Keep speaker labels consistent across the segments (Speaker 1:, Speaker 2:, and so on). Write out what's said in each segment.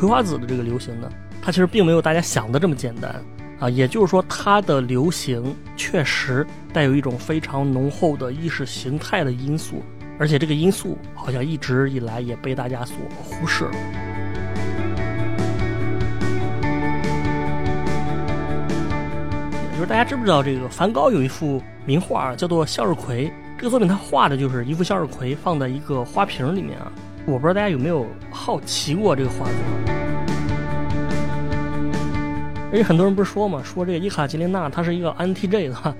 Speaker 1: 葵花籽的这个流行呢，它其实并没有大家想的这么简单啊。也就是说，它的流行确实带有一种非常浓厚的意识形态的因素，而且这个因素好像一直以来也被大家所忽视了。就是大家知不知道，这个梵高有一幅名画叫做《向日葵》，这个作品他画的就是一幅向日葵放在一个花瓶里面啊。我不知道大家有没有好奇过这个画作，而且很多人不是说嘛，说这个伊卡捷琳娜她是一个 NTJ 的。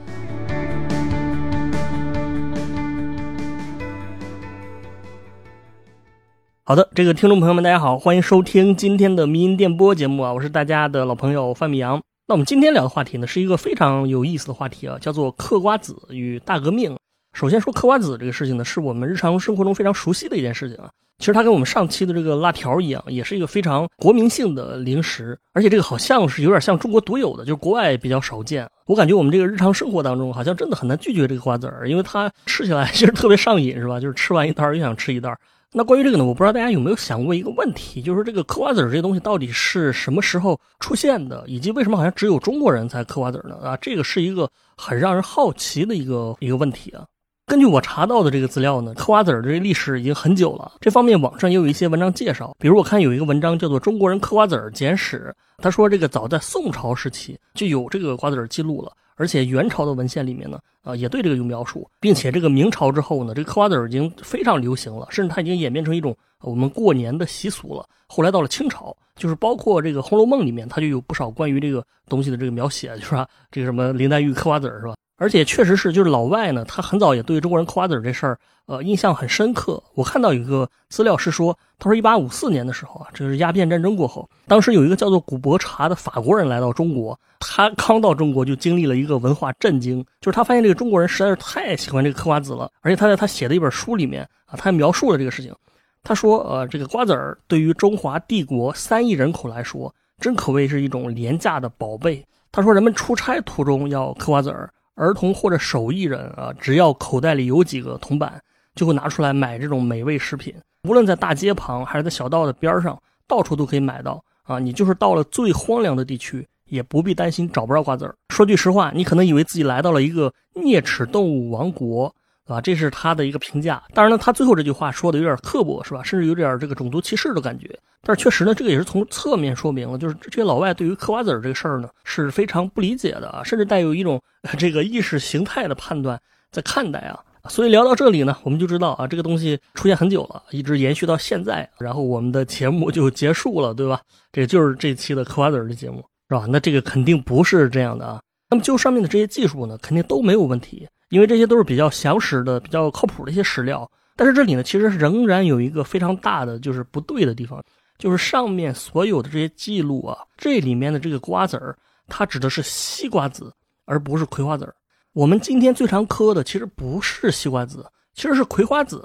Speaker 1: 好的，这个听众朋友们，大家好，欢迎收听今天的迷音电波节目啊，我是大家的老朋友范米阳。那我们今天聊的话题呢，是一个非常有意思的话题啊，叫做嗑瓜子与大革命。首先说嗑瓜子这个事情呢，是我们日常生活中非常熟悉的一件事情啊。其实它跟我们上期的这个辣条一样，也是一个非常国民性的零食，而且这个好像是有点像中国独有的，就是国外比较少见。我感觉我们这个日常生活当中，好像真的很难拒绝这个瓜子儿，因为它吃起来其实特别上瘾，是吧？就是吃完一袋又想吃一袋。那关于这个呢，我不知道大家有没有想过一个问题，就是这个嗑瓜子这些东西到底是什么时候出现的，以及为什么好像只有中国人才嗑瓜子呢？啊，这个是一个很让人好奇的一个一个问题啊。根据我查到的这个资料呢，嗑瓜子儿这个历史已经很久了。这方面网上也有一些文章介绍，比如我看有一个文章叫做《中国人嗑瓜子儿简史》，他说这个早在宋朝时期就有这个瓜子儿记录了，而且元朝的文献里面呢，啊也对这个有描述，并且这个明朝之后呢，这个嗑瓜子儿已经非常流行了，甚至它已经演变成一种我们过年的习俗了。后来到了清朝，就是包括这个《红楼梦》里面，它就有不少关于这个东西的这个描写，就是吧？这个什么林黛玉嗑瓜子儿是吧？而且确实是，就是老外呢，他很早也对中国人嗑瓜子这事儿，呃，印象很深刻。我看到有一个资料是说，他说一八五四年的时候啊，这是鸦片战争过后，当时有一个叫做古伯查的法国人来到中国，他刚到中国就经历了一个文化震惊，就是他发现这个中国人实在是太喜欢这个嗑瓜子了，而且他在他写的一本书里面啊，他还描述了这个事情。他说，呃，这个瓜子儿对于中华帝国三亿人口来说，真可谓是一种廉价的宝贝。他说，人们出差途中要嗑瓜子儿。儿童或者手艺人啊，只要口袋里有几个铜板，就会拿出来买这种美味食品。无论在大街旁还是在小道的边上，到处都可以买到啊。你就是到了最荒凉的地区，也不必担心找不着瓜子儿。说句实话，你可能以为自己来到了一个啮齿动物王国。啊，这是他的一个评价。当然了，他最后这句话说的有点刻薄，是吧？甚至有点这个种族歧视的感觉。但是确实呢，这个也是从侧面说明了，就是这些老外对于嗑瓜子儿这个事儿呢是非常不理解的啊，甚至带有一种 这个意识形态的判断在看待啊。所以聊到这里呢，我们就知道啊，这个东西出现很久了，一直延续到现在，然后我们的节目就结束了，对吧？这就是这期的嗑瓜子儿的节目，是吧？那这个肯定不是这样的啊。那么就上面的这些技术呢，肯定都没有问题。因为这些都是比较详实的、比较靠谱的一些史料，但是这里呢，其实仍然有一个非常大的就是不对的地方，就是上面所有的这些记录啊，这里面的这个瓜子儿，它指的是西瓜子，而不是葵花籽儿。我们今天最常嗑的其实不是西瓜子，其实是葵花籽，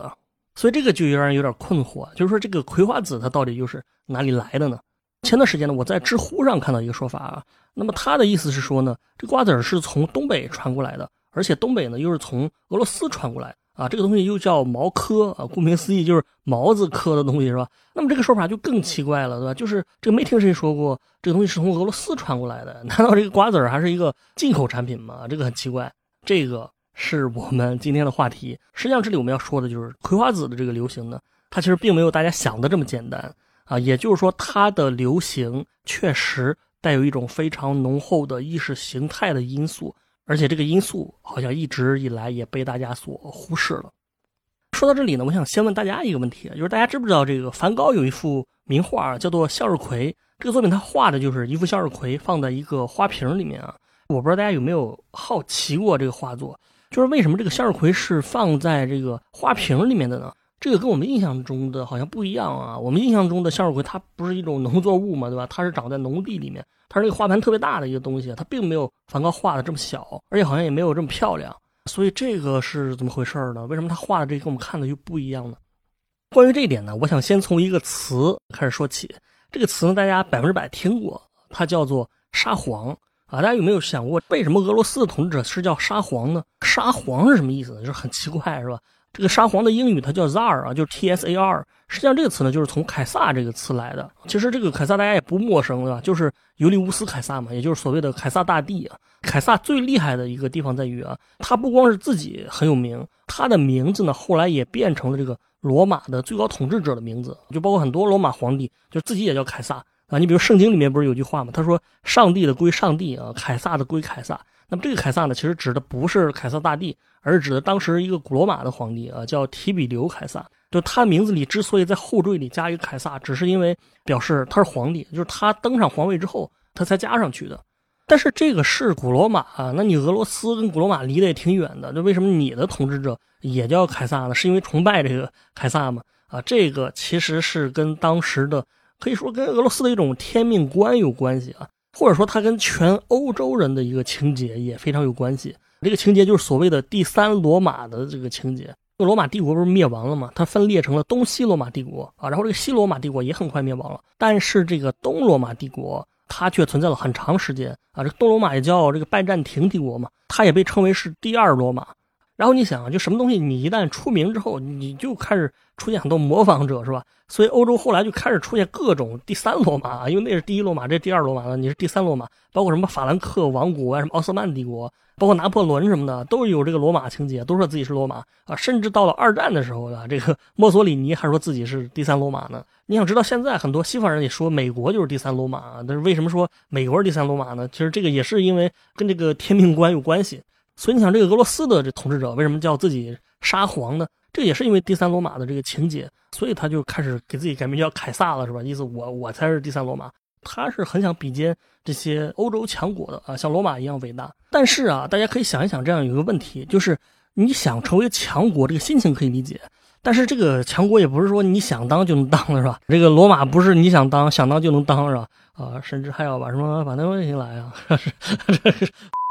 Speaker 1: 所以这个就让人有点困惑，就是说这个葵花籽它到底又是哪里来的呢？前段时间呢，我在知乎上看到一个说法啊，那么他的意思是说呢，这瓜子是从东北传过来的。而且东北呢，又是从俄罗斯传过来啊，这个东西又叫毛科啊，顾名思义就是毛子科的东西是吧？那么这个说法就更奇怪了，对吧？就是这个没听谁说过这个东西是从俄罗斯传过来的？难道这个瓜子儿还是一个进口产品吗？这个很奇怪。这个是我们今天的话题。实际上，这里我们要说的就是葵花籽的这个流行呢，它其实并没有大家想的这么简单啊。也就是说，它的流行确实带有一种非常浓厚的意识形态的因素。而且这个因素好像一直以来也被大家所忽视了。说到这里呢，我想先问大家一个问题，就是大家知不知道这个梵高有一幅名画叫做《向日葵》？这个作品他画的就是一幅向日葵放在一个花瓶里面啊。我不知道大家有没有好奇过这个画作，就是为什么这个向日葵是放在这个花瓶里面的呢？这个跟我们印象中的好像不一样啊。我们印象中的向日葵它不是一种农作物嘛，对吧？它是长在农地里面。它是那个花盘特别大的一个东西，它并没有梵高画的这么小，而且好像也没有这么漂亮。所以这个是怎么回事呢？为什么他画的这跟我们看的又不一样呢？关于这一点呢，我想先从一个词开始说起。这个词呢，大家百分之百听过，它叫做沙皇啊。大家有没有想过，为什么俄罗斯的统治者是叫沙皇呢？沙皇是什么意思呢？就是很奇怪，是吧？这个沙皇的英语它叫 Tsar 啊，就是 T S A R。实际上这个词呢，就是从凯撒这个词来的。其实这个凯撒大家也不陌生，对吧？就是尤利乌斯凯撒嘛，也就是所谓的凯撒大帝啊。凯撒最厉害的一个地方在于啊，他不光是自己很有名，他的名字呢后来也变成了这个罗马的最高统治者的名字，就包括很多罗马皇帝，就自己也叫凯撒啊。你比如圣经里面不是有句话吗？他说：“上帝的归上帝啊，凯撒的归凯撒。”那么这个凯撒呢，其实指的不是凯撒大帝，而是指的当时一个古罗马的皇帝啊，叫提比留凯撒。就他名字里之所以在后缀里加一个凯撒，只是因为表示他是皇帝，就是他登上皇位之后，他才加上去的。但是这个是古罗马啊，那你俄罗斯跟古罗马离得也挺远的，那为什么你的统治者也叫凯撒呢？是因为崇拜这个凯撒吗？啊，这个其实是跟当时的可以说跟俄罗斯的一种天命观有关系啊，或者说它跟全欧洲人的一个情节也非常有关系。这个情节就是所谓的第三罗马的这个情节。这个罗马帝国不是灭亡了吗？它分裂成了东西罗马帝国啊，然后这个西罗马帝国也很快灭亡了。但是这个东罗马帝国它却存在了很长时间啊。这个东罗马也叫这个拜占庭帝国嘛，它也被称为是第二罗马。然后你想，就什么东西你一旦出名之后，你就开始出现很多模仿者，是吧？所以欧洲后来就开始出现各种第三罗马，因为那是第一罗马，这第二罗马了，你是第三罗马，包括什么法兰克王国啊，什么奥斯曼帝国。包括拿破仑什么的都有这个罗马情节，都说自己是罗马啊。甚至到了二战的时候啊，这个 墨索里尼还说自己是第三罗马呢。你想知道现在很多西方人也说美国就是第三罗马，但是为什么说美国是第三罗马呢？其实这个也是因为跟这个天命观有关系。所以你想，这个俄罗斯的这统治者为什么叫自己沙皇呢？这也是因为第三罗马的这个情节，所以他就开始给自己改名叫凯撒了，是吧？意思我我才是第三罗马。他是很想比肩这些欧洲强国的啊，像罗马一样伟大。但是啊，大家可以想一想，这样有一个问题，就是你想成为强国，这个心情可以理解。但是这个强国也不是说你想当就能当的，是吧？这个罗马不是你想当想当就能当，是吧？啊，甚至还要把什么把那问题来啊？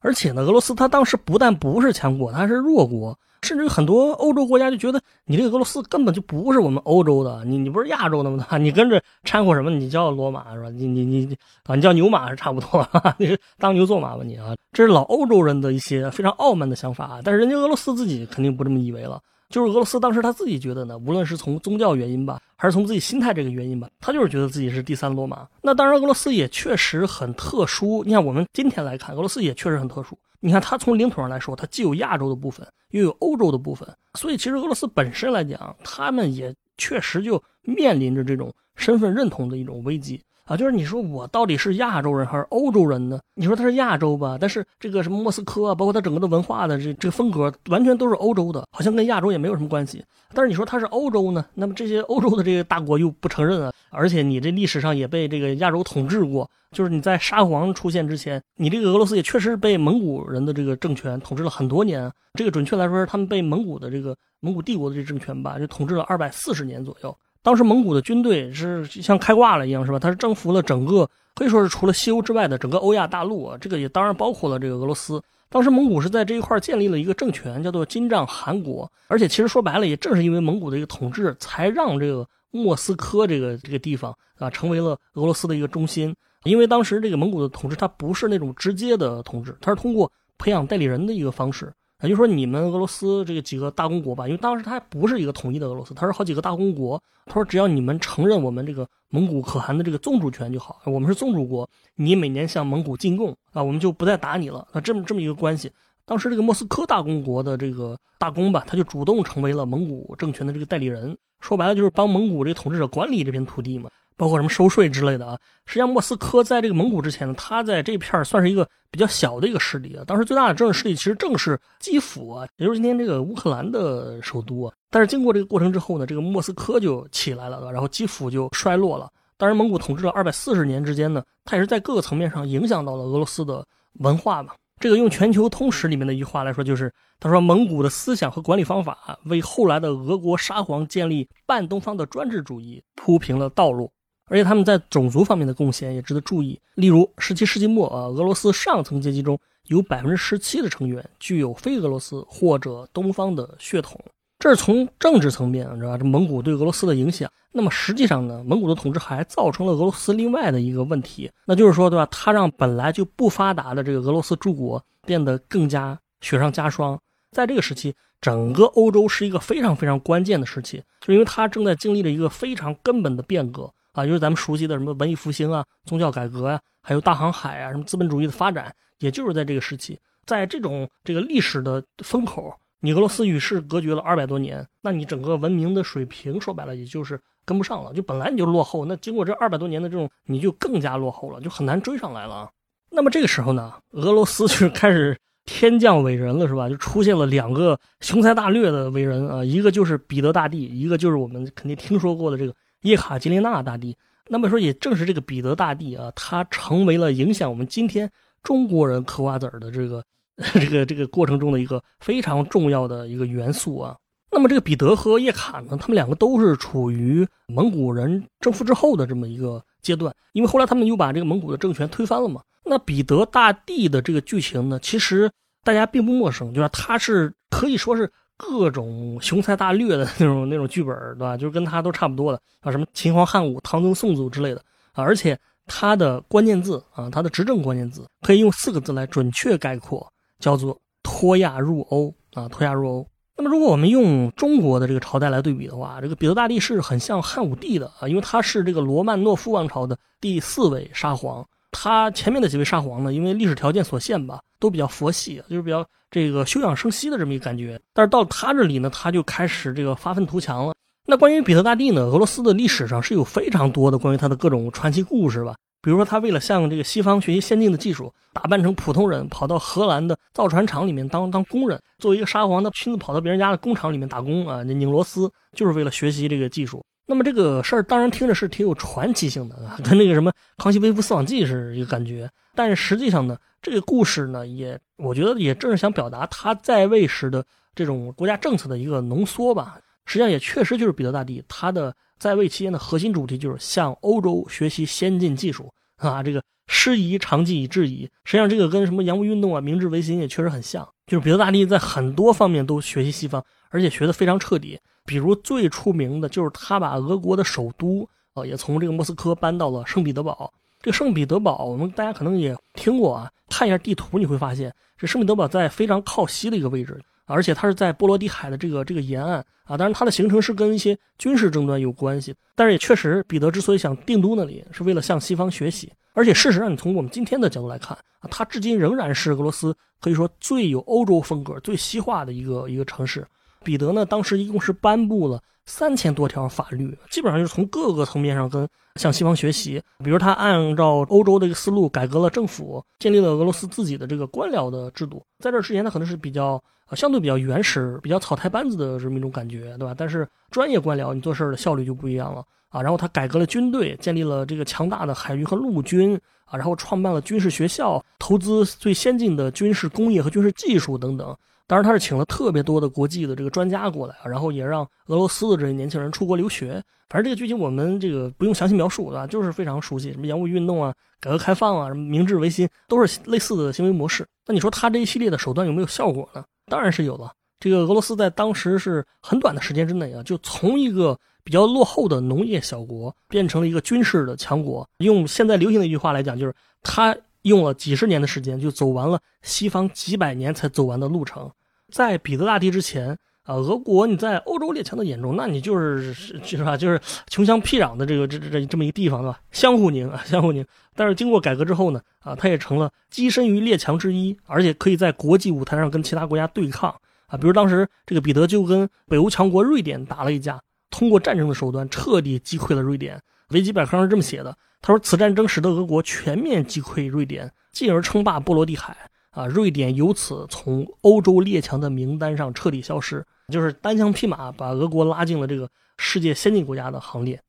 Speaker 1: 而且呢，俄罗斯它当时不但不是强国，它是弱国。甚至很多欧洲国家就觉得你这个俄罗斯根本就不是我们欧洲的，你你不是亚洲的吗？你跟着掺和什么？你叫罗马是吧？你你你啊，你叫牛马是差不多，你是当牛做马吧你啊？这是老欧洲人的一些非常傲慢的想法，但是人家俄罗斯自己肯定不这么以为了。就是俄罗斯当时他自己觉得呢，无论是从宗教原因吧，还是从自己心态这个原因吧，他就是觉得自己是第三罗马。那当然，俄罗斯也确实很特殊。你看，我们今天来看，俄罗斯也确实很特殊。你看，它从领土上来说，它既有亚洲的部分，又有欧洲的部分，所以其实俄罗斯本身来讲，他们也确实就面临着这种身份认同的一种危机。啊，就是你说我到底是亚洲人还是欧洲人呢？你说他是亚洲吧，但是这个什么莫斯科啊，包括他整个的文化的这这个风格，完全都是欧洲的，好像跟亚洲也没有什么关系。但是你说他是欧洲呢，那么这些欧洲的这个大国又不承认啊，而且你这历史上也被这个亚洲统治过，就是你在沙皇出现之前，你这个俄罗斯也确实被蒙古人的这个政权统治了很多年。这个准确来说是他们被蒙古的这个蒙古帝国的这政权吧，就统治了二百四十年左右。当时蒙古的军队是像开挂了一样，是吧？他是征服了整个，可以说是除了西欧之外的整个欧亚大陆啊。这个也当然包括了这个俄罗斯。当时蒙古是在这一块建立了一个政权，叫做金帐汗国。而且其实说白了，也正是因为蒙古的一个统治，才让这个莫斯科这个这个地方啊，成为了俄罗斯的一个中心。因为当时这个蒙古的统治，它不是那种直接的统治，它是通过培养代理人的一个方式。也就是说，你们俄罗斯这个几个大公国吧，因为当时它还不是一个统一的俄罗斯，它是好几个大公国。他说，只要你们承认我们这个蒙古可汗的这个宗主权就好，我们是宗主国，你每年向蒙古进贡啊，我们就不再打你了啊，这么这么一个关系。当时这个莫斯科大公国的这个大公吧，他就主动成为了蒙古政权的这个代理人，说白了就是帮蒙古这个统治者管理这片土地嘛。包括什么收税之类的啊，实际上莫斯科在这个蒙古之前呢，它在这片算是一个比较小的一个势力啊。当时最大的政治势力其实正是基辅啊，也就是今天这个乌克兰的首都啊。但是经过这个过程之后呢，这个莫斯科就起来了，然后基辅就衰落了。当然，蒙古统治了二百四十年之间呢，它也是在各个层面上影响到了俄罗斯的文化嘛。这个用《全球通史》里面的一句话来说，就是他说蒙古的思想和管理方法为后来的俄国沙皇建立半东方的专制主义铺平了道路。而且他们在种族方面的贡献也值得注意。例如，十七世纪末啊，俄罗斯上层阶级中有百分之十七的成员具有非俄罗斯或者东方的血统。这是从政治层面，你知道吧？这蒙古对俄罗斯的影响。那么实际上呢，蒙古的统治还造成了俄罗斯另外的一个问题，那就是说，对吧？它让本来就不发达的这个俄罗斯诸国变得更加雪上加霜。在这个时期，整个欧洲是一个非常非常关键的时期，就因为它正在经历着一个非常根本的变革啊，就是咱们熟悉的什么文艺复兴啊、宗教改革呀，还有大航海啊、什么资本主义的发展，也就是在这个时期，在这种这个历史的风口，你俄罗斯与世隔绝了二百多年，那你整个文明的水平说白了也就是跟不上了，就本来你就落后，那经过这二百多年的这种，你就更加落后了，就很难追上来了。那么这个时候呢，俄罗斯就开始。天降伟人了是吧？就出现了两个雄才大略的伟人啊，一个就是彼得大帝，一个就是我们肯定听说过的这个叶卡捷琳娜大帝。那么说，也正是这个彼得大帝啊，他成为了影响我们今天中国人嗑瓜子儿的这个 这个这个过程中的一个非常重要的一个元素啊。那么这个彼得和叶卡呢，他们两个都是处于蒙古人征服之后的这么一个阶段，因为后来他们又把这个蒙古的政权推翻了嘛。那彼得大帝的这个剧情呢，其实大家并不陌生，就是他是可以说是各种雄才大略的那种那种剧本，对吧？就是跟他都差不多的啊，什么秦皇汉武、唐宗宋祖之类的啊。而且他的关键字啊，他的执政关键字可以用四个字来准确概括，叫做脱亚入欧啊，脱亚入欧。那么如果我们用中国的这个朝代来对比的话，这个彼得大帝是很像汉武帝的啊，因为他是这个罗曼诺夫王朝的第四位沙皇。他前面的几位沙皇呢，因为历史条件所限吧，都比较佛系，就是比较这个休养生息的这么一个感觉。但是到他这里呢，他就开始这个发愤图强了。那关于彼得大帝呢，俄罗斯的历史上是有非常多的关于他的各种传奇故事吧。比如说，他为了向这个西方学习先进的技术，打扮成普通人，跑到荷兰的造船厂里面当当工人。作为一个沙皇，他亲自跑到别人家的工厂里面打工啊，拧螺丝，就是为了学习这个技术。那么这个事儿当然听着是挺有传奇性的，跟那个什么《康熙微服私访记》是一个感觉。但是实际上呢，这个故事呢，也我觉得也正是想表达他在位时的这种国家政策的一个浓缩吧。实际上也确实就是彼得大帝他的在位期间的核心主题就是向欧洲学习先进技术啊，这个师夷长技以制夷。实际上这个跟什么洋务运动啊、明治维新也确实很像，就是彼得大帝在很多方面都学习西方，而且学得非常彻底。比如最出名的就是他把俄国的首都，呃，也从这个莫斯科搬到了圣彼得堡。这个圣彼得堡，我们大家可能也听过啊，看一下地图你会发现，这圣彼得堡在非常靠西的一个位置，而且它是在波罗的海的这个这个沿岸啊。当然，它的形成是跟一些军事争端有关系，但是也确实，彼得之所以想定都那里，是为了向西方学习。而且事实上，你从我们今天的角度来看啊，它至今仍然是俄罗斯可以说最有欧洲风格、最西化的一个一个城市。彼得呢，当时一共是颁布了三千多条法律，基本上就是从各个层面上跟向西方学习。比如他按照欧洲的一个思路改革了政府，建立了俄罗斯自己的这个官僚的制度。在这之前，他可能是比较呃相对比较原始、比较草台班子的这么一种感觉，对吧？但是专业官僚，你做事的效率就不一样了啊。然后他改革了军队，建立了这个强大的海军和陆军啊，然后创办了军事学校，投资最先进的军事工业和军事技术等等。当然，他是请了特别多的国际的这个专家过来啊，然后也让俄罗斯的这些年轻人出国留学。反正这个剧情我们这个不用详细描述啊，就是非常熟悉，什么洋务运动啊、改革开放啊、什么明治维新，都是类似的行为模式。那你说他这一系列的手段有没有效果呢？当然是有了。这个俄罗斯在当时是很短的时间之内啊，就从一个比较落后的农业小国变成了一个军事的强国。用现在流行的一句话来讲，就是他用了几十年的时间就走完了西方几百年才走完的路程。在彼得大帝之前啊，俄国你在欧洲列强的眼中，那你就是是吧？就是穷乡僻壤的这个这这这么一个地方，对吧？相互宁啊，相互宁。但是经过改革之后呢，啊，他也成了跻身于列强之一，而且可以在国际舞台上跟其他国家对抗啊。比如当时这个彼得就跟北欧强国瑞典打了一架，通过战争的手段彻底击溃了瑞典。维基百科上是这么写的，他说此战争使得俄国全面击溃瑞典，进而称霸波罗的海。啊，瑞典由此从欧洲列强的名单上彻底消失，就是单枪匹马把俄国拉进了这个世界先进国家的行列。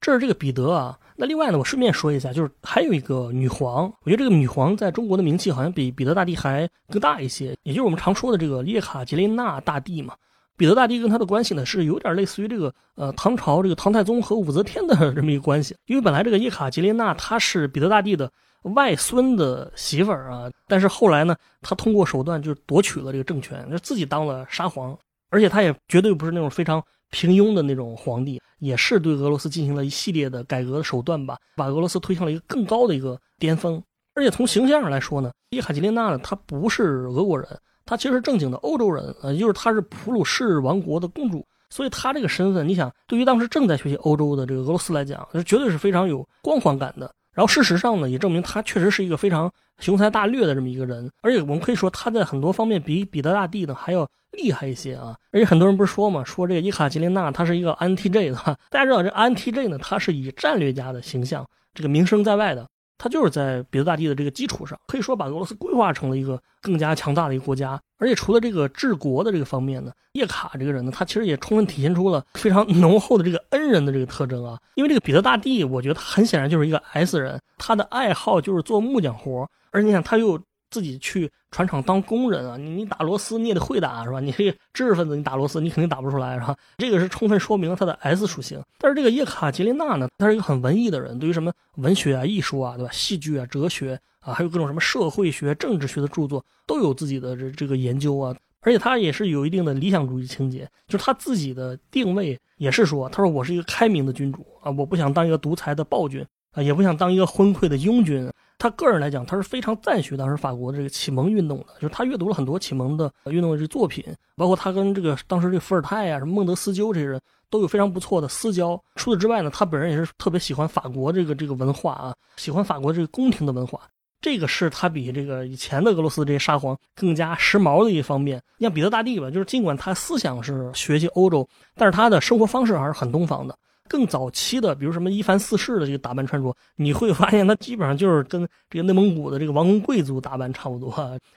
Speaker 1: 这是这个彼得啊。那另外呢，我顺便说一下，就是还有一个女皇，我觉得这个女皇在中国的名气好像比彼得大帝还更大一些，也就是我们常说的这个叶卡捷琳娜大帝嘛。彼得大帝跟他的关系呢，是有点类似于这个呃唐朝这个唐太宗和武则天的 这么一个关系，因为本来这个叶卡捷琳娜她是彼得大帝的。外孙的媳妇儿啊，但是后来呢，他通过手段就夺取了这个政权，就自己当了沙皇，而且他也绝对不是那种非常平庸的那种皇帝，也是对俄罗斯进行了一系列的改革的手段吧，把俄罗斯推向了一个更高的一个巅峰。而且从形象上来说呢，叶卡捷琳娜呢，她不是俄国人，她其实是正经的欧洲人，呃，就是她是普鲁士王国的公主，所以她这个身份，你想，对于当时正在学习欧洲的这个俄罗斯来讲，绝对是非常有光环感的。然后事实上呢，也证明她确实是一个非常雄才大略的这么一个人，而且我们可以说她在很多方面比彼得大帝呢还要厉害一些啊。而且很多人不是说嘛，说这个伊卡捷琳娜她是一个 INTJ 的，大家知道这 INTJ 呢，她是以战略家的形象，这个名声在外的。他就是在彼得大帝的这个基础上，可以说把俄罗斯规划成了一个更加强大的一个国家。而且除了这个治国的这个方面呢，叶卡这个人呢，他其实也充分体现出了非常浓厚的这个恩人的这个特征啊。因为这个彼得大帝，我觉得他很显然就是一个 S 人，他的爱好就是做木匠活，而你想他又。自己去船厂当工人啊，你你打螺丝你也得会打是吧？你这个知识分子你打螺丝你肯定打不出来是吧？这个是充分说明了他的 S 属性。但是这个叶卡捷琳娜呢，她是一个很文艺的人，对于什么文学啊、艺术啊，对吧？戏剧啊、哲学啊，还有各种什么社会学、政治学的著作，都有自己的这这个研究啊。而且他也是有一定的理想主义情节，就是他自己的定位也是说，他说我是一个开明的君主啊，我不想当一个独裁的暴君啊，也不想当一个昏聩的庸君。他个人来讲，他是非常赞许当时法国的这个启蒙运动的，就是他阅读了很多启蒙的运动的这作品，包括他跟这个当时这个伏尔泰啊、什么孟德斯鸠这些人都有非常不错的私交。除此之外呢，他本人也是特别喜欢法国这个这个文化啊，喜欢法国这个宫廷的文化，这个是他比这个以前的俄罗斯这些沙皇更加时髦的一方面。像彼得大帝吧，就是尽管他思想是学习欧洲，但是他的生活方式还是很东方的。更早期的，比如什么一凡四世的这个打扮穿着，你会发现他基本上就是跟这个内蒙古的这个王公贵族打扮差不多。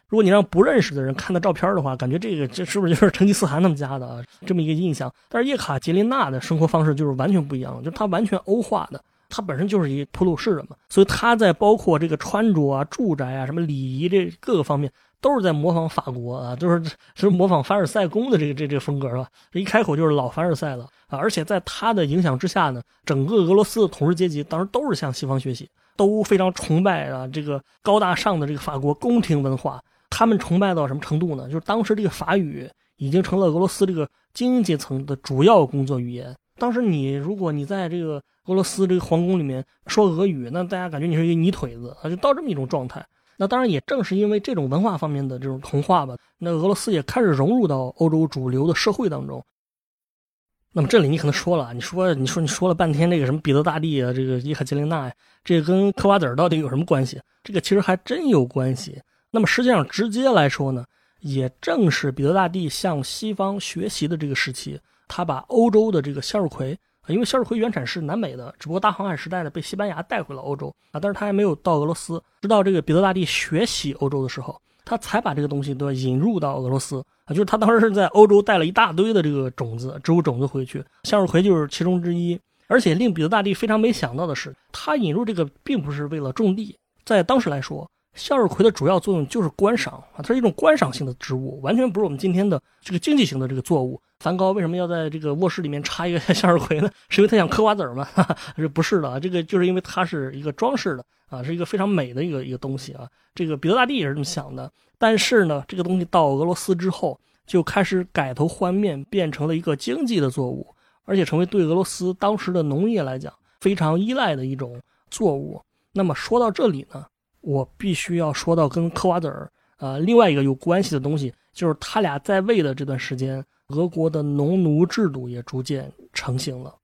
Speaker 1: 如果你让不认识的人看到照片的话，感觉这个这是不是就是成吉思汗他们家的？这么一个印象。但是叶卡捷琳娜的生活方式就是完全不一样，就是她完全欧化的，她本身就是一普鲁士人嘛，所以她在包括这个穿着啊、住宅啊、什么礼仪这各个方面。都是在模仿法国啊，都是就是模仿凡尔赛宫的这个这这个风格是吧？这一开口就是老凡尔赛了啊！而且在他的影响之下呢，整个俄罗斯的统治阶级当时都是向西方学习，都非常崇拜啊这个高大上的这个法国宫廷文化。他们崇拜到什么程度呢？就是当时这个法语已经成了俄罗斯这个精英阶层的主要工作语言。当时你如果你在这个俄罗斯这个皇宫里面说俄语，那大家感觉你是一个泥腿子啊，就到这么一种状态。那当然，也正是因为这种文化方面的这种同化吧，那俄罗斯也开始融入到欧洲主流的社会当中。那么这里你可能说了，你说你说你说了半天这个什么彼得大帝啊，这个伊卡捷琳娜呀，这跟嗑瓜子儿到底有什么关系？这个其实还真有关系。那么实际上直接来说呢，也正是彼得大帝向西方学习的这个时期，他把欧洲的这个向日葵。因为向日葵原产是南美的，只不过大航海时代呢被西班牙带回了欧洲啊，但是他还没有到俄罗斯。直到这个彼得大帝学习欧洲的时候，他才把这个东西都引入到俄罗斯啊。就是他当时是在欧洲带了一大堆的这个种子，植物种子回去，向日葵就是其中之一。而且令彼得大帝非常没想到的是，他引入这个并不是为了种地，在当时来说。向日葵的主要作用就是观赏啊，它是一种观赏性的植物，完全不是我们今天的这个经济型的这个作物。梵高为什么要在这个卧室里面插一个 向日葵呢？是因为他想嗑瓜子儿吗？这不是的，这个就是因为它是一个装饰的啊，是一个非常美的一个一个东西啊。这个彼得大帝也是这么想的，但是呢，这个东西到俄罗斯之后就开始改头换面，变成了一个经济的作物，而且成为对俄罗斯当时的农业来讲非常依赖的一种作物。那么说到这里呢？我必须要说到跟嗑瓜子儿，呃，另外一个有关系的东西，就是他俩在位的这段时间，俄国的农奴制度也逐渐成型了。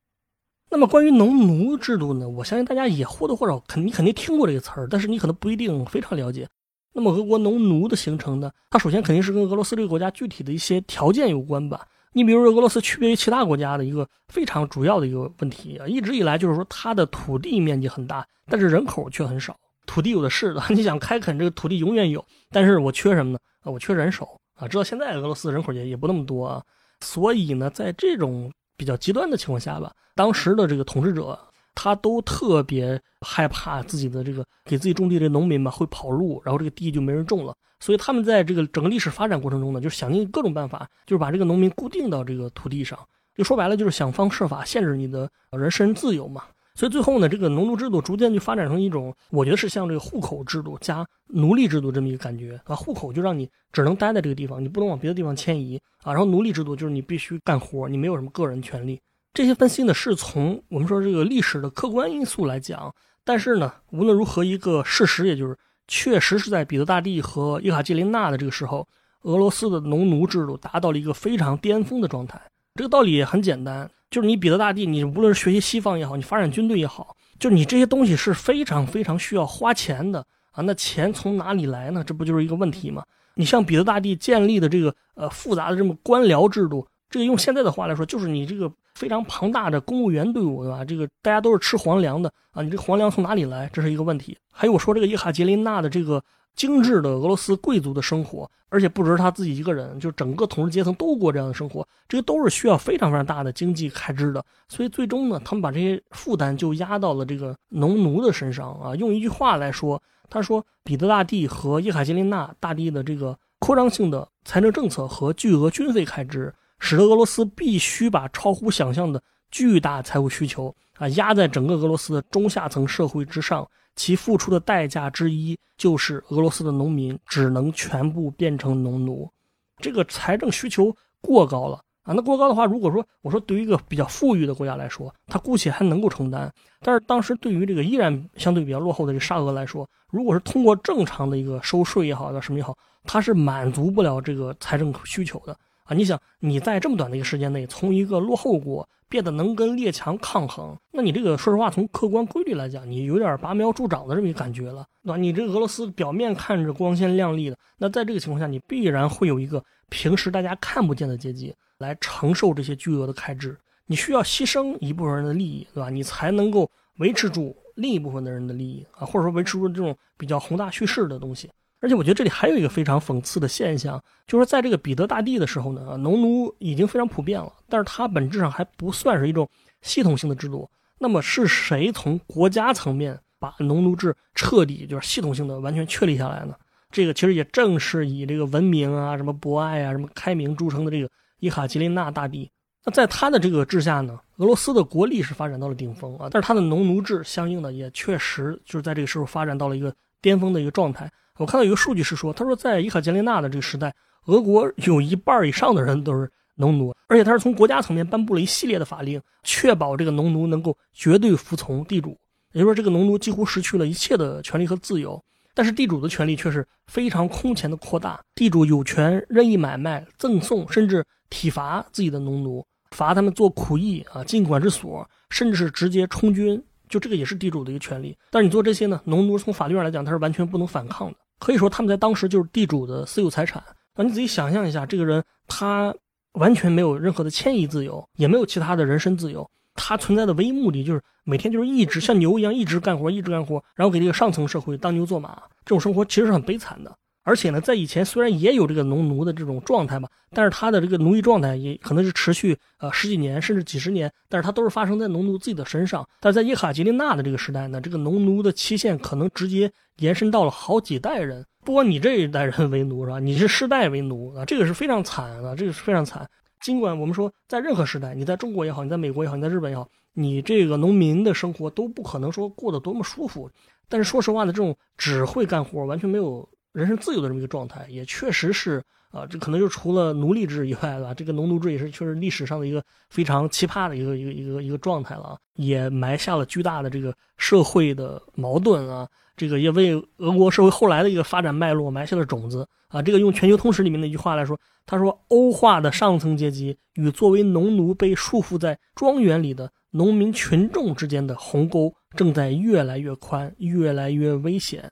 Speaker 1: 那么关于农奴制度呢，我相信大家也或多或少肯你肯定听过这个词儿，但是你可能不一定非常了解。那么俄国农奴的形成呢，它首先肯定是跟俄罗斯这个国家具体的一些条件有关吧。你比如说俄罗斯区别于其他国家的一个非常主要的一个问题啊，一直以来就是说它的土地面积很大，但是人口却很少。土地有的是的，你想开垦这个土地永远有，但是我缺什么呢？啊，我缺人手啊！直到现在俄罗斯人口也也不那么多啊，所以呢，在这种比较极端的情况下吧，当时的这个统治者他都特别害怕自己的这个给自己种地的农民嘛会跑路，然后这个地就没人种了，所以他们在这个整个历史发展过程中呢，就是想尽各种办法，就是把这个农民固定到这个土地上，就说白了就是想方设法限制你的人身自由嘛。所以最后呢，这个农奴制度逐渐就发展成一种，我觉得是像这个户口制度加奴隶制度这么一个感觉啊。户口就让你只能待在这个地方，你不能往别的地方迁移啊。然后奴隶制度就是你必须干活，你没有什么个人权利。这些分析呢，是从我们说这个历史的客观因素来讲。但是呢，无论如何，一个事实也就是，确实是在彼得大帝和伊卡捷琳娜的这个时候，俄罗斯的农奴制度达到了一个非常巅峰的状态。这个道理也很简单，就是你彼得大帝，你无论是学习西方也好，你发展军队也好，就是你这些东西是非常非常需要花钱的啊。那钱从哪里来呢？这不就是一个问题吗？你像彼得大帝建立的这个呃复杂的这么官僚制度，这个用现在的话来说，就是你这个非常庞大的公务员队伍，对吧？这个大家都是吃皇粮的啊，你这皇粮从哪里来？这是一个问题。还有我说这个叶卡捷琳娜的这个。精致的俄罗斯贵族的生活，而且不只是他自己一个人，就整个统治阶层都过这样的生活，这些都是需要非常非常大的经济开支的。所以最终呢，他们把这些负担就压到了这个农奴的身上啊。用一句话来说，他说彼得大帝和叶卡捷琳娜大帝的这个扩张性的财政政策和巨额军费开支，使得俄罗斯必须把超乎想象的巨大财务需求啊压在整个俄罗斯的中下层社会之上。其付出的代价之一，就是俄罗斯的农民只能全部变成农奴，这个财政需求过高了啊！那过高的话，如果说我说对于一个比较富裕的国家来说，他姑且还能够承担，但是当时对于这个依然相对比较落后的这沙俄来说，如果是通过正常的一个收税也好，叫什么也好，它是满足不了这个财政需求的啊！你想你在这么短的一个时间内，从一个落后国。变得能跟列强抗衡，那你这个说实话，从客观规律来讲，你有点拔苗助长的这么一个感觉了，对吧？你这俄罗斯表面看着光鲜亮丽的，那在这个情况下，你必然会有一个平时大家看不见的阶级来承受这些巨额的开支，你需要牺牲一部分人的利益，对吧？你才能够维持住另一部分的人的利益啊，或者说维持住这种比较宏大叙事的东西。而且我觉得这里还有一个非常讽刺的现象，就是在这个彼得大帝的时候呢，农奴已经非常普遍了，但是它本质上还不算是一种系统性的制度。那么是谁从国家层面把农奴制彻底就是系统性的完全确立下来呢？这个其实也正是以这个文明啊、什么博爱啊、什么开明著称的这个伊卡捷琳娜大帝。那在他的这个治下呢，俄罗斯的国力是发展到了顶峰啊，但是他的农奴制相应的也确实就是在这个时候发展到了一个巅峰的一个状态。我看到一个数据是说，他说在伊卡捷琳娜的这个时代，俄国有一半以上的人都是农奴，而且他是从国家层面颁布了一系列的法令，确保这个农奴能够绝对服从地主，也就是说，这个农奴几乎失去了一切的权利和自由，但是地主的权利却是非常空前的扩大，地主有权任意买卖、赠送，甚至体罚自己的农奴，罚他们做苦役啊，进管制所，甚至是直接充军，就这个也是地主的一个权利。但是你做这些呢，农奴从法律上来讲，他是完全不能反抗的。可以说，他们在当时就是地主的私有财产。那你仔细想象一下，这个人他完全没有任何的迁移自由，也没有其他的人身自由。他存在的唯一目的就是每天就是一直像牛一样一直干活，一直干活，然后给这个上层社会当牛做马。这种生活其实是很悲惨的。而且呢，在以前虽然也有这个农奴的这种状态嘛，但是他的这个奴役状态也可能是持续呃十几年甚至几十年，但是它都是发生在农奴自己的身上。但是在叶卡捷琳娜的这个时代呢，这个农奴的期限可能直接延伸到了好几代人，不管你这一代人为奴是吧？你是世代为奴啊，这个是非常惨啊，这个是非常惨。尽管我们说在任何时代，你在中国也好，你在美国也好，你在日本也好，你这个农民的生活都不可能说过得多么舒服。但是说实话呢，这种只会干活，完全没有。人身自由的这么一个状态，也确实是啊，这可能就除了奴隶制以外吧，这个农奴制也是确实历史上的一个非常奇葩的一个一个一个一个状态了，也埋下了巨大的这个社会的矛盾啊，这个也为俄国社会后来的一个发展脉络埋下了种子啊。这个用《全球通史》里面的一句话来说，他说：“欧化的上层阶级与作为农奴被束缚在庄园里的农民群众之间的鸿沟正在越来越宽，越来越危险。”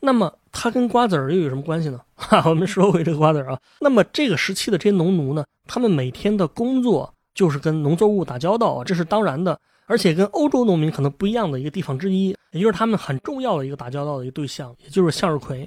Speaker 1: 那么它跟瓜子儿又有什么关系呢？哈，我们说回这个瓜子儿啊。那么这个时期的这些农奴呢，他们每天的工作就是跟农作物打交道啊，这是当然的。而且跟欧洲农民可能不一样的一个地方之一，也就是他们很重要的一个打交道的一个对象，也就是向日葵。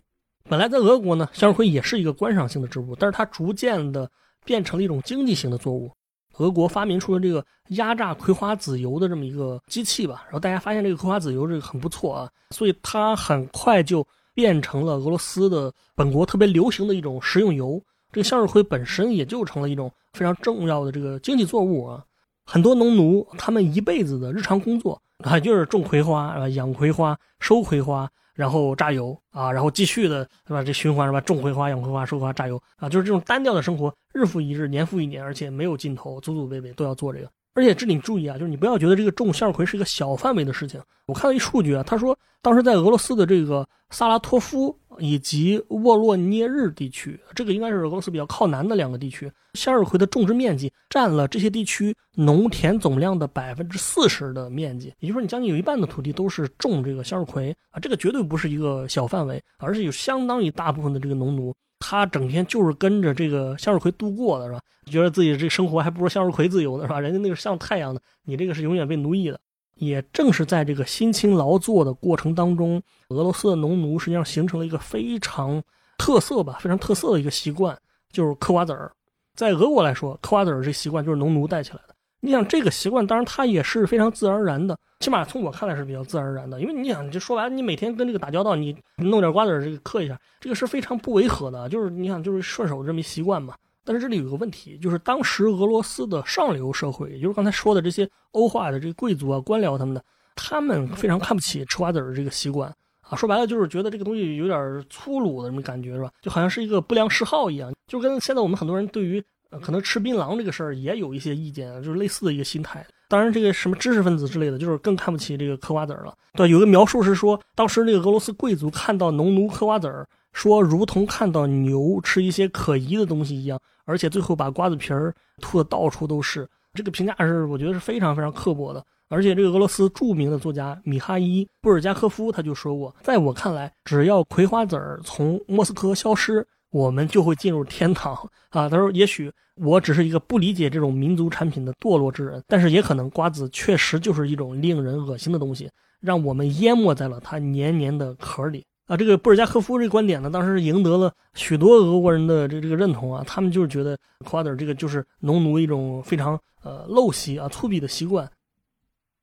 Speaker 1: 本来在俄国呢，向日葵也是一个观赏性的植物，但是它逐渐的变成了一种经济型的作物。俄国发明出了这个压榨葵花籽油的这么一个机器吧，然后大家发现这个葵花籽油这个很不错啊，所以它很快就。变成了俄罗斯的本国特别流行的一种食用油，这个向日葵本身也就成了一种非常重要的这个经济作物啊。很多农奴他们一辈子的日常工作啊，就是种葵花啊，养葵花、收葵花，然后榨油啊，然后继续的是吧？这循环是吧？种葵花、养葵花、收葵花、榨油啊，就是这种单调的生活，日复一日，年复一年，而且没有尽头，祖祖辈辈都要做这个。而且这里注意啊，就是你不要觉得这个种向日葵是一个小范围的事情。我看到一数据啊，他说当时在俄罗斯的这个萨拉托夫以及沃洛涅日地区，这个应该是俄罗斯比较靠南的两个地区，向日葵的种植面积占了这些地区农田总量的百分之四十的面积，也就是说你将近有一半的土地都是种这个向日葵啊，这个绝对不是一个小范围，而是有相当一大部分的这个农奴。他整天就是跟着这个向日葵度过的，是吧？觉得自己这生活还不如向日葵自由呢，是吧？人家那个像太阳的，你这个是永远被奴役的。也正是在这个辛勤劳作的过程当中，俄罗斯的农奴实际上形成了一个非常特色吧，非常特色的一个习惯，就是嗑瓜子儿。在俄国来说，嗑瓜子儿这习惯就是农奴带起来的。你想这个习惯，当然它也是非常自然而然的，起码从我看来是比较自然而然的。因为你想，就说白了，你每天跟这个打交道，你弄点瓜子儿这个嗑一下，这个是非常不违和的。就是你想，就是顺手这么一习惯嘛。但是这里有个问题，就是当时俄罗斯的上流社会，也就是刚才说的这些欧化的这个贵族啊、官僚他们的，他们非常看不起吃瓜子儿这个习惯啊。说白了，就是觉得这个东西有点粗鲁的这么感觉，是吧？就好像是一个不良嗜好一样，就跟现在我们很多人对于。可能吃槟榔这个事儿也有一些意见，就是类似的一个心态。当然，这个什么知识分子之类的，就是更看不起这个嗑瓜子儿了。对，有个描述是说，当时那个俄罗斯贵族看到农奴嗑瓜子儿，说如同看到牛吃一些可疑的东西一样，而且最后把瓜子皮儿吐的到处都是。这个评价是我觉得是非常非常刻薄的。而且，这个俄罗斯著名的作家米哈伊·布尔加科夫他就说过，在我看来，只要葵花籽儿从莫斯科消失。我们就会进入天堂啊！他说：“也许我只是一个不理解这种民族产品的堕落之人，但是也可能瓜子确实就是一种令人恶心的东西，让我们淹没在了它黏黏的壳里啊！”这个布尔加科夫这个观点呢，当时赢得了许多俄国人的这这个认同啊！他们就是觉得瓜子这个就是农奴一种非常呃陋习啊、粗鄙的习惯。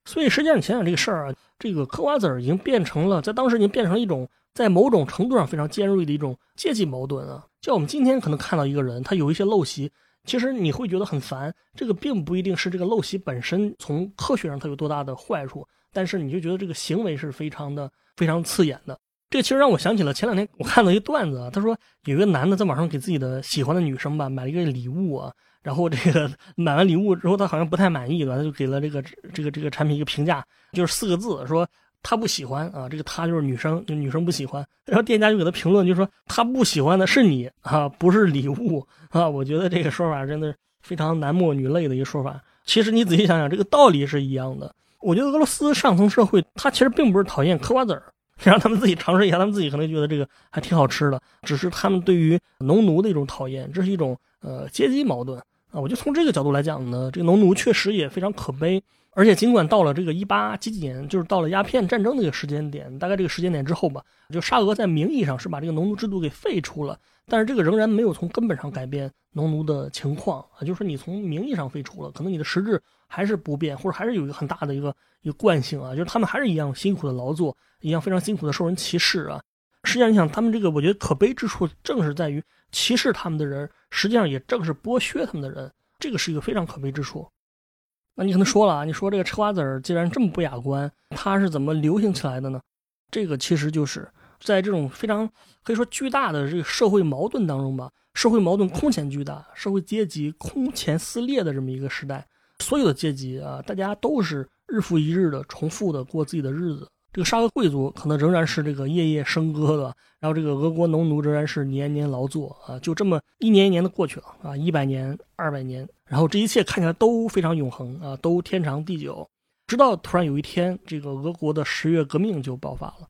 Speaker 1: 所以实际上，你想想这个事儿啊，这个嗑瓜子儿已经变成了在当时已经变成了一种。在某种程度上非常尖锐的一种阶级矛盾啊，就我们今天可能看到一个人，他有一些陋习，其实你会觉得很烦。这个并不一定是这个陋习本身从科学上它有多大的坏处，但是你就觉得这个行为是非常的非常刺眼的。这其实让我想起了前两天我看到一段子啊，他说有一个男的在网上给自己的喜欢的女生吧买了一个礼物啊，然后这个 买完礼物之后他好像不太满意吧，他就给了这个这个这个产品一个评价，就是四个字说。他不喜欢啊，这个他就是女生，就女生不喜欢。然后店家就给他评论，就说他不喜欢的是你啊，不是礼物啊。我觉得这个说法真的非常男默女泪的一个说法。其实你仔细想想，这个道理是一样的。我觉得俄罗斯上层社会他其实并不是讨厌嗑瓜子儿，让他们自己尝试一下，他们自己可能觉得这个还挺好吃的。只是他们对于农奴的一种讨厌，这是一种呃阶级矛盾啊。我就从这个角度来讲呢，这个农奴确实也非常可悲。而且，尽管到了这个一八几几年，就是到了鸦片战争那个时间点，大概这个时间点之后吧，就沙俄在名义上是把这个农奴制度给废除了，但是这个仍然没有从根本上改变农奴的情况啊。就是，你从名义上废除了，可能你的实质还是不变，或者还是有一个很大的一个一个惯性啊，就是他们还是一样辛苦的劳作，一样非常辛苦的受人歧视啊。实际上，你想，他们这个我觉得可悲之处，正是在于歧视他们的人，实际上也正是剥削他们的人，这个是一个非常可悲之处。那你可能说了啊，你说这个吃瓜子儿既然这么不雅观，它是怎么流行起来的呢？这个其实就是在这种非常可以说巨大的这个社会矛盾当中吧，社会矛盾空前巨大，社会阶级空前撕裂的这么一个时代，所有的阶级啊，大家都是日复一日的重复的过自己的日子。这个沙俄贵族可能仍然是这个夜夜笙歌的，然后这个俄国农奴仍然是年年劳作啊，就这么一年一年的过去了啊，一百年、二百年，然后这一切看起来都非常永恒啊，都天长地久，直到突然有一天，这个俄国的十月革命就爆发了。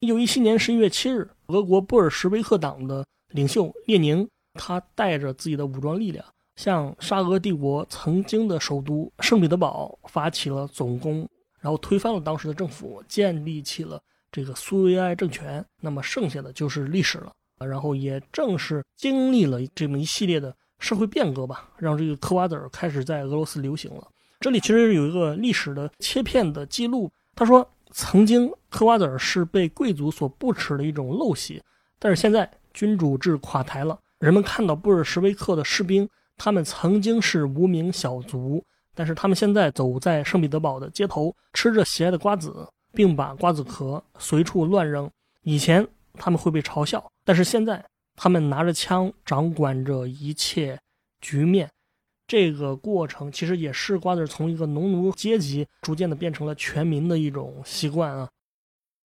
Speaker 1: 一九一七年十一月七日，俄国布尔什维克党的领袖列宁，他带着自己的武装力量，向沙俄帝国曾经的首都圣彼得堡发起了总攻。然后推翻了当时的政府，建立起了这个苏维埃政权。那么剩下的就是历史了。然后也正是经历了这么一系列的社会变革吧，让这个嗑瓜子儿开始在俄罗斯流行了。这里其实有一个历史的切片的记录。他说，曾经嗑瓜子儿是被贵族所不耻的一种陋习，但是现在君主制垮台了，人们看到布尔什维克的士兵，他们曾经是无名小卒。但是他们现在走在圣彼得堡的街头，吃着喜爱的瓜子，并把瓜子壳随处乱扔。以前他们会被嘲笑，但是现在他们拿着枪，掌管着一切局面。这个过程其实也是瓜子从一个农奴阶级逐渐的变成了全民的一种习惯啊。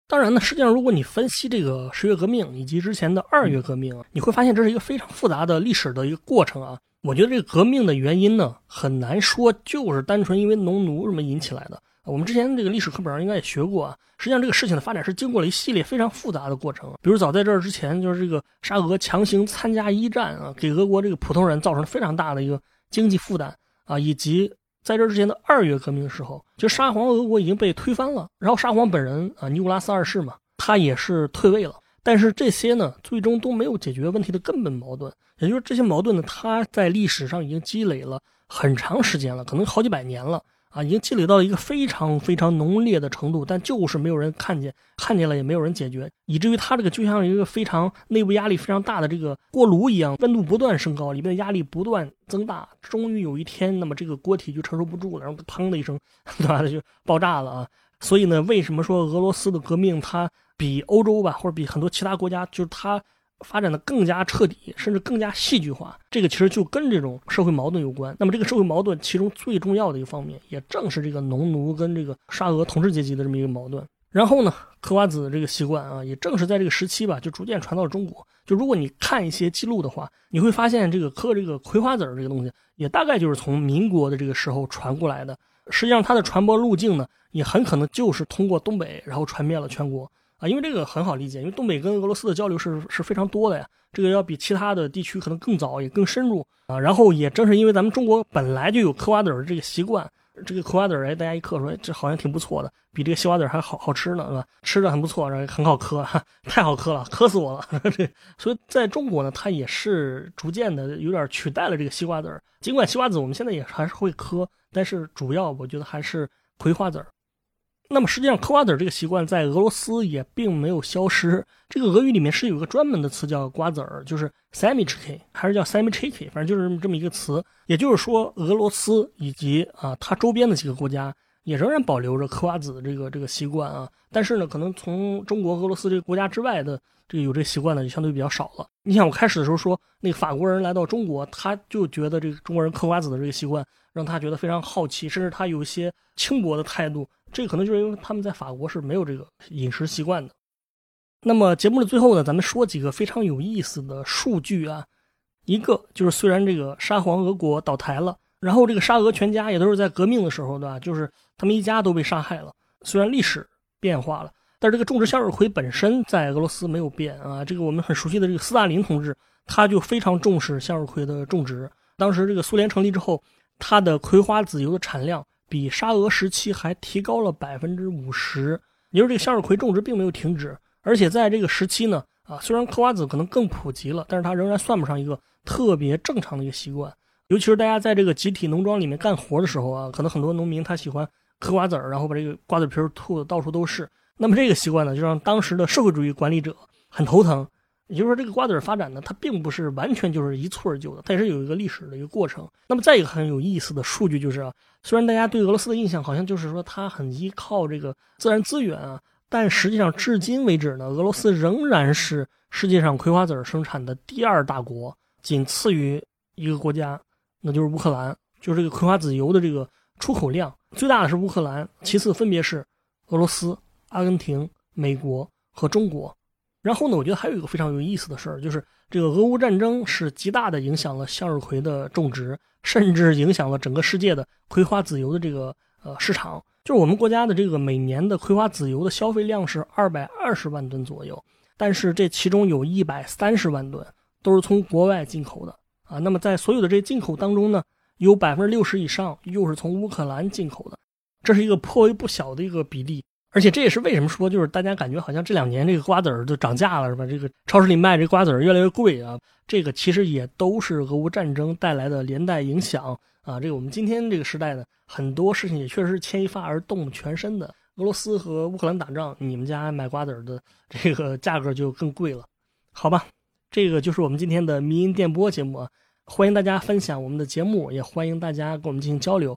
Speaker 1: 当然呢，实际上如果你分析这个十月革命以及之前的二月革命，你会发现这是一个非常复杂的历史的一个过程啊。我觉得这个革命的原因呢，很难说就是单纯因为农奴什么引起来的。我们之前这个历史课本上应该也学过啊。实际上这个事情的发展是经过了一系列非常复杂的过程。比如早在这儿之前，就是这个沙俄强行参加一战啊，给俄国这个普通人造成了非常大的一个经济负担啊，以及在这之前的二月革命的时候，就沙皇俄国已经被推翻了，然后沙皇本人啊，尼古拉斯二世嘛，他也是退位了。但是这些呢，最终都没有解决问题的根本矛盾，也就是这些矛盾呢，它在历史上已经积累了很长时间了，可能好几百年了。啊，已经积累到一个非常非常浓烈的程度，但就是没有人看见，看见了也没有人解决，以至于它这个就像一个非常内部压力非常大的这个锅炉一样，温度不断升高，里面的压力不断增大，终于有一天，那么这个锅体就承受不住了，然后砰的一声，对吧，就爆炸了啊！所以呢，为什么说俄罗斯的革命它比欧洲吧，或者比很多其他国家，就是它。发展的更加彻底，甚至更加戏剧化，这个其实就跟这种社会矛盾有关。那么，这个社会矛盾其中最重要的一个方面，也正是这个农奴跟这个沙俄统治阶级的这么一个矛盾。然后呢，嗑瓜子这个习惯啊，也正是在这个时期吧，就逐渐传到了中国。就如果你看一些记录的话，你会发现这个嗑这个葵花籽儿这个东西，也大概就是从民国的这个时候传过来的。实际上，它的传播路径呢，也很可能就是通过东北，然后传遍了全国。啊，因为这个很好理解，因为东北跟俄罗斯的交流是是非常多的呀，这个要比其他的地区可能更早也更深入啊。然后也正是因为咱们中国本来就有嗑瓜子儿这个习惯，这个嗑瓜子儿哎，大家一嗑说这好像挺不错的，比这个西瓜子儿还好好吃呢，是吧？吃着很不错，然后很好嗑，太好嗑了，嗑死我了。这所以在中国呢，它也是逐渐的有点取代了这个西瓜子儿。尽管西瓜子我们现在也还是会嗑，但是主要我觉得还是葵花籽儿。那么实际上，嗑瓜子儿这个习惯在俄罗斯也并没有消失。这个俄语里面是有个专门的词叫瓜子儿，就是 s a m i c h k y 还是叫 s a m i c h k y 反正就是这么一个词。也就是说，俄罗斯以及啊它周边的几个国家也仍然保留着嗑瓜子这个这个习惯啊。但是呢，可能从中国、俄罗斯这个国家之外的这个有这习惯的就相对比较少了。你想，我开始的时候说那个法国人来到中国，他就觉得这个中国人嗑瓜子的这个习惯让他觉得非常好奇，甚至他有一些轻薄的态度。这个可能就是因为他们在法国是没有这个饮食习惯的。那么节目的最后呢，咱们说几个非常有意思的数据啊。一个就是虽然这个沙皇俄国倒台了，然后这个沙俄全家也都是在革命的时候，对吧？就是他们一家都被杀害了。虽然历史变化了，但是这个种植向日葵本身在俄罗斯没有变啊。这个我们很熟悉的这个斯大林同志，他就非常重视向日葵的种植。当时这个苏联成立之后，它的葵花籽油的产量。比沙俄时期还提高了百分之五十，也就是这个向日葵种植并没有停止，而且在这个时期呢，啊，虽然嗑瓜子可能更普及了，但是它仍然算不上一个特别正常的一个习惯。尤其是大家在这个集体农庄里面干活的时候啊，可能很多农民他喜欢嗑瓜子儿，然后把这个瓜子皮吐的到处都是。那么这个习惯呢，就让当时的社会主义管理者很头疼。也就是说，这个瓜子儿发展呢，它并不是完全就是一蹴而就的，它也是有一个历史的一个过程。那么再一个很有意思的数据就是啊，虽然大家对俄罗斯的印象好像就是说它很依靠这个自然资源啊，但实际上至今为止呢，俄罗斯仍然是世界上葵花籽生产的第二大国，仅次于一个国家，那就是乌克兰。就是这个葵花籽油的这个出口量最大的是乌克兰，其次分别是俄罗斯、阿根廷、美国和中国。然后呢，我觉得还有一个非常有意思的事儿，就是这个俄乌战争是极大的影响了向日葵的种植，甚至影响了整个世界的葵花籽油的这个呃市场。就是我们国家的这个每年的葵花籽油的消费量是二百二十万吨左右，但是这其中有一百三十万吨都是从国外进口的啊。那么在所有的这进口当中呢，有百分之六十以上又是从乌克兰进口的，这是一个颇为不小的一个比例。而且这也是为什么说，就是大家感觉好像这两年这个瓜子儿都涨价了，是吧？这个超市里卖这瓜子儿越来越贵啊。这个其实也都是俄乌战争带来的连带影响啊。这个我们今天这个时代呢，很多事情也确实是牵一发而动全身的。俄罗斯和乌克兰打仗，你们家买瓜子儿的 这个价格就更贵了，好吧？这个就是我们今天的民音电波节目啊。欢迎大家分享我们的节目，也欢迎大家跟我们进行交流。